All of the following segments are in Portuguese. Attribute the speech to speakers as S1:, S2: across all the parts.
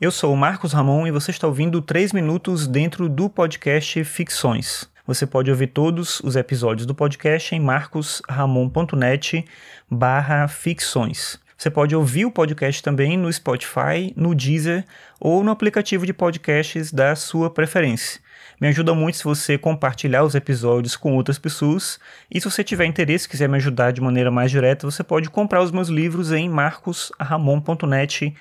S1: Eu sou o Marcos Ramon e você está ouvindo 3 minutos dentro do podcast Ficções. Você pode ouvir todos os episódios do podcast em marcosramon.net barra ficções. Você pode ouvir o podcast também no Spotify, no Deezer ou no aplicativo de podcasts da sua preferência. Me ajuda muito se você compartilhar os episódios com outras pessoas. E se você tiver interesse quiser me ajudar de maneira mais direta, você pode comprar os meus livros em marcosramon.net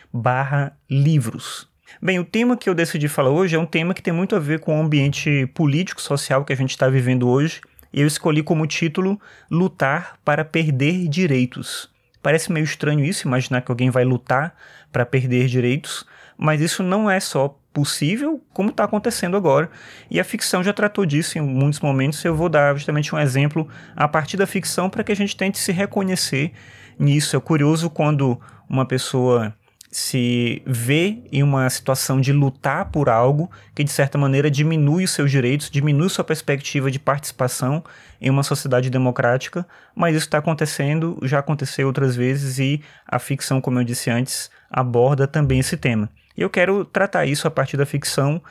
S1: livros. Bem, o tema que eu decidi falar hoje é um tema que tem muito a ver com o ambiente político-social que a gente está vivendo hoje. Eu escolhi como título Lutar para Perder Direitos. Parece meio estranho isso, imaginar que alguém vai lutar para perder direitos, mas isso não é só possível, como está acontecendo agora. E a ficção já tratou disso em muitos momentos. Eu vou dar justamente um exemplo a partir da ficção para que a gente tente se reconhecer nisso. É curioso quando uma pessoa se vê em uma situação de lutar por algo que de certa maneira diminui os seus direitos, diminui sua perspectiva de participação em uma sociedade democrática, mas isso está acontecendo, já aconteceu outras vezes e a ficção, como eu disse antes, aborda também esse tema. E eu quero tratar isso a partir da ficção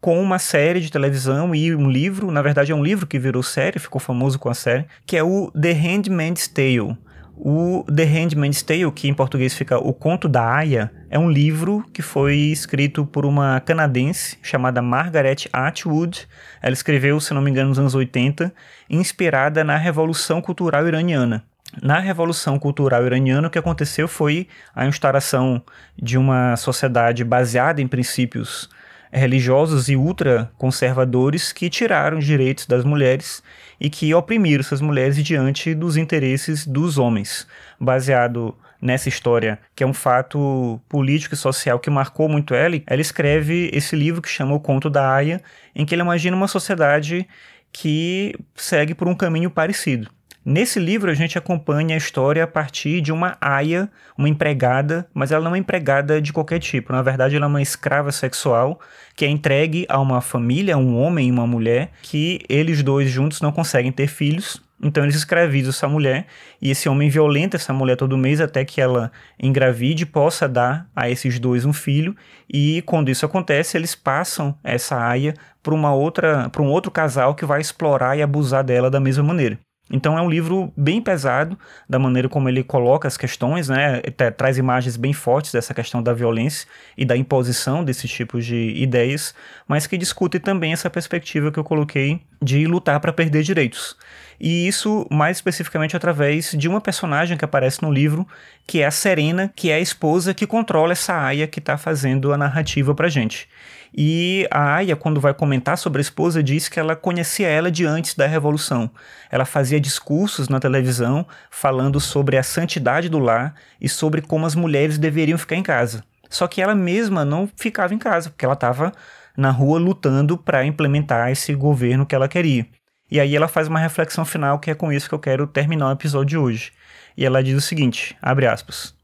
S1: com uma série de televisão e um livro, na verdade é um livro que virou série, ficou famoso com a série, que é o The Handmaid's Tale o The Handmaid's Tale, que em português fica O Conto da Aya, é um livro que foi escrito por uma canadense chamada Margaret Atwood. Ela escreveu, se não me engano, nos anos 80, inspirada na Revolução Cultural Iraniana. Na Revolução Cultural Iraniana, o que aconteceu foi a instauração de uma sociedade baseada em princípios religiosos e ultraconservadores que tiraram os direitos das mulheres e que oprimiram essas mulheres diante dos interesses dos homens. Baseado nessa história, que é um fato político e social que marcou muito ela, ela escreve esse livro que chama O Conto da Aya, em que ele imagina uma sociedade que segue por um caminho parecido. Nesse livro a gente acompanha a história a partir de uma aia, uma empregada, mas ela não é uma empregada de qualquer tipo. Na verdade, ela é uma escrava sexual que é entregue a uma família, um homem e uma mulher, que eles dois juntos não conseguem ter filhos. Então eles escravizam essa mulher e esse homem violenta essa mulher todo mês até que ela engravide possa dar a esses dois um filho. E quando isso acontece, eles passam essa aia para uma outra, para um outro casal que vai explorar e abusar dela da mesma maneira. Então é um livro bem pesado da maneira como ele coloca as questões, né? traz imagens bem fortes dessa questão da violência e da imposição desses tipos de ideias, mas que discute também essa perspectiva que eu coloquei de lutar para perder direitos. E isso mais especificamente através de uma personagem que aparece no livro, que é a Serena, que é a esposa que controla essa aia que está fazendo a narrativa para gente. E a Aya, quando vai comentar sobre a esposa, diz que ela conhecia ela de antes da Revolução. Ela fazia discursos na televisão falando sobre a santidade do lar e sobre como as mulheres deveriam ficar em casa. Só que ela mesma não ficava em casa, porque ela estava na rua lutando para implementar esse governo que ela queria. E aí ela faz uma reflexão final que é com isso que eu quero terminar o episódio de hoje. E ela diz o seguinte, abre aspas: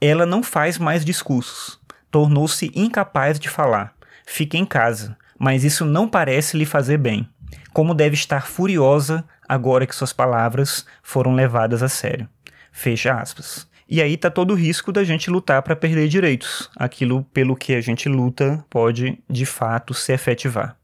S1: Ela não faz mais discursos. Tornou-se incapaz de falar Fique em casa, mas isso não parece lhe fazer bem. Como deve estar furiosa agora que suas palavras foram levadas a sério. Fecha aspas. E aí tá todo o risco da gente lutar para perder direitos. Aquilo pelo que a gente luta pode de fato se efetivar.